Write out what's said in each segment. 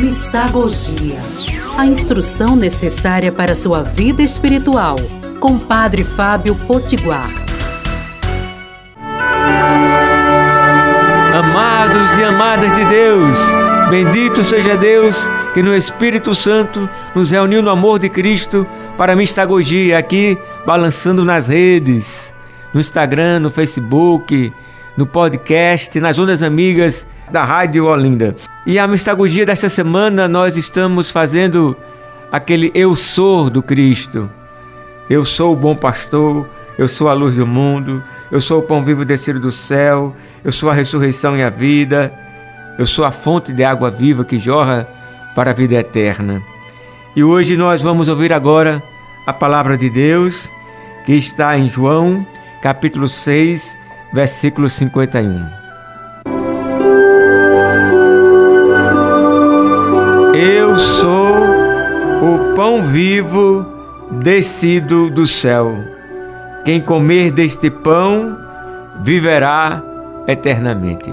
Mistagogia. A instrução necessária para sua vida espiritual. Com Padre Fábio Potiguar. Amados e amadas de Deus, bendito seja Deus que no Espírito Santo nos reuniu no amor de Cristo para a Mistagogia aqui balançando nas redes, no Instagram, no Facebook, no podcast, nas ondas amigas da Rádio Olinda. E a mistagogia desta semana nós estamos fazendo aquele eu sou do Cristo. Eu sou o bom pastor, eu sou a luz do mundo, eu sou o pão vivo descido do céu, eu sou a ressurreição e a vida, eu sou a fonte de água viva que jorra para a vida eterna. E hoje nós vamos ouvir agora a palavra de Deus que está em João, capítulo 6, versículo 51. Eu sou o pão vivo descido do céu. Quem comer deste pão viverá eternamente.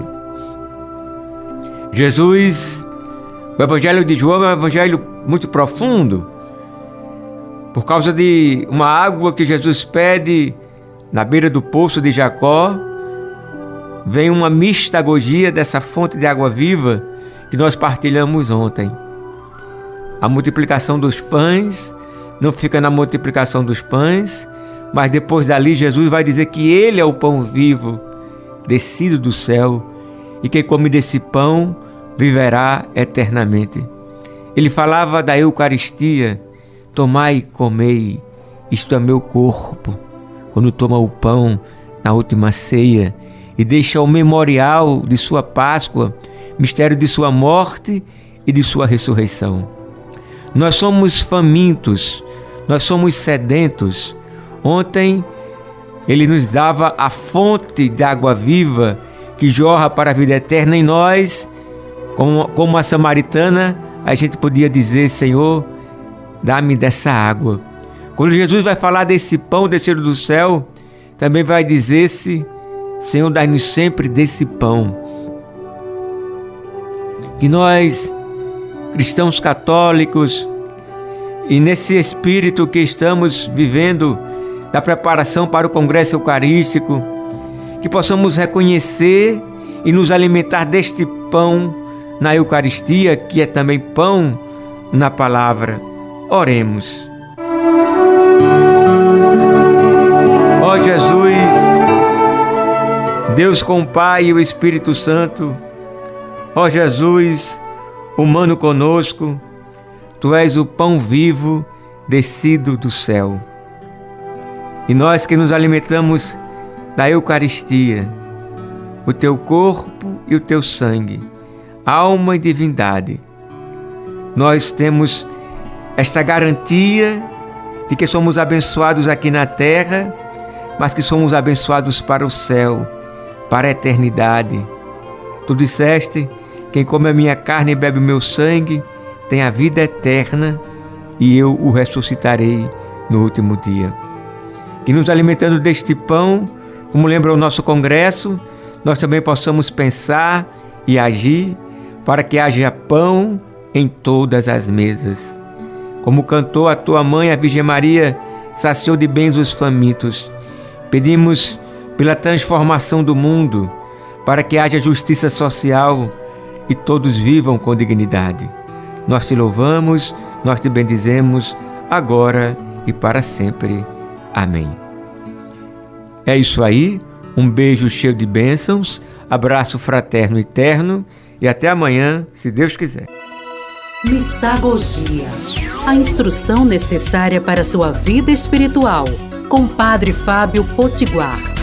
Jesus, o Evangelho de João é um evangelho muito profundo, por causa de uma água que Jesus pede na beira do poço de Jacó, vem uma mistagogia dessa fonte de água viva que nós partilhamos ontem. A multiplicação dos pães não fica na multiplicação dos pães, mas depois dali Jesus vai dizer que Ele é o pão vivo, descido do céu, e quem come desse pão viverá eternamente. Ele falava da Eucaristia: tomai e comei, isto é meu corpo. Quando toma o pão na última ceia e deixa o memorial de sua Páscoa, mistério de sua morte e de sua ressurreição. Nós somos famintos, nós somos sedentos. Ontem ele nos dava a fonte de água viva que jorra para a vida eterna em nós. Como, como a samaritana, a gente podia dizer: Senhor, dá-me dessa água. Quando Jesus vai falar desse pão descido do céu, também vai dizer-se: Senhor, dá-nos sempre desse pão. Que nós cristãos católicos, e nesse espírito que estamos vivendo da preparação para o Congresso Eucarístico, que possamos reconhecer e nos alimentar deste pão na Eucaristia, que é também pão na palavra. Oremos. Ó Jesus, Deus com o Pai e o Espírito Santo, ó Jesus, humano conosco, tu és o pão vivo descido do céu. E nós que nos alimentamos da Eucaristia, o teu corpo e o teu sangue, alma e divindade, nós temos esta garantia de que somos abençoados aqui na terra, mas que somos abençoados para o céu, para a eternidade. Tu disseste quem come a minha carne e bebe o meu sangue tem a vida eterna e eu o ressuscitarei no último dia. Que nos alimentando deste pão, como lembra o nosso congresso, nós também possamos pensar e agir para que haja pão em todas as mesas. Como cantou a tua mãe, a Virgem Maria, saciou de bens os famintos. Pedimos pela transformação do mundo, para que haja justiça social e todos vivam com dignidade. Nós te louvamos, nós te bendizemos, agora e para sempre. Amém. É isso aí, um beijo cheio de bênçãos, abraço fraterno e terno e até amanhã, se Deus quiser. Mistagogia a instrução necessária para sua vida espiritual, com Padre Fábio Potiguar.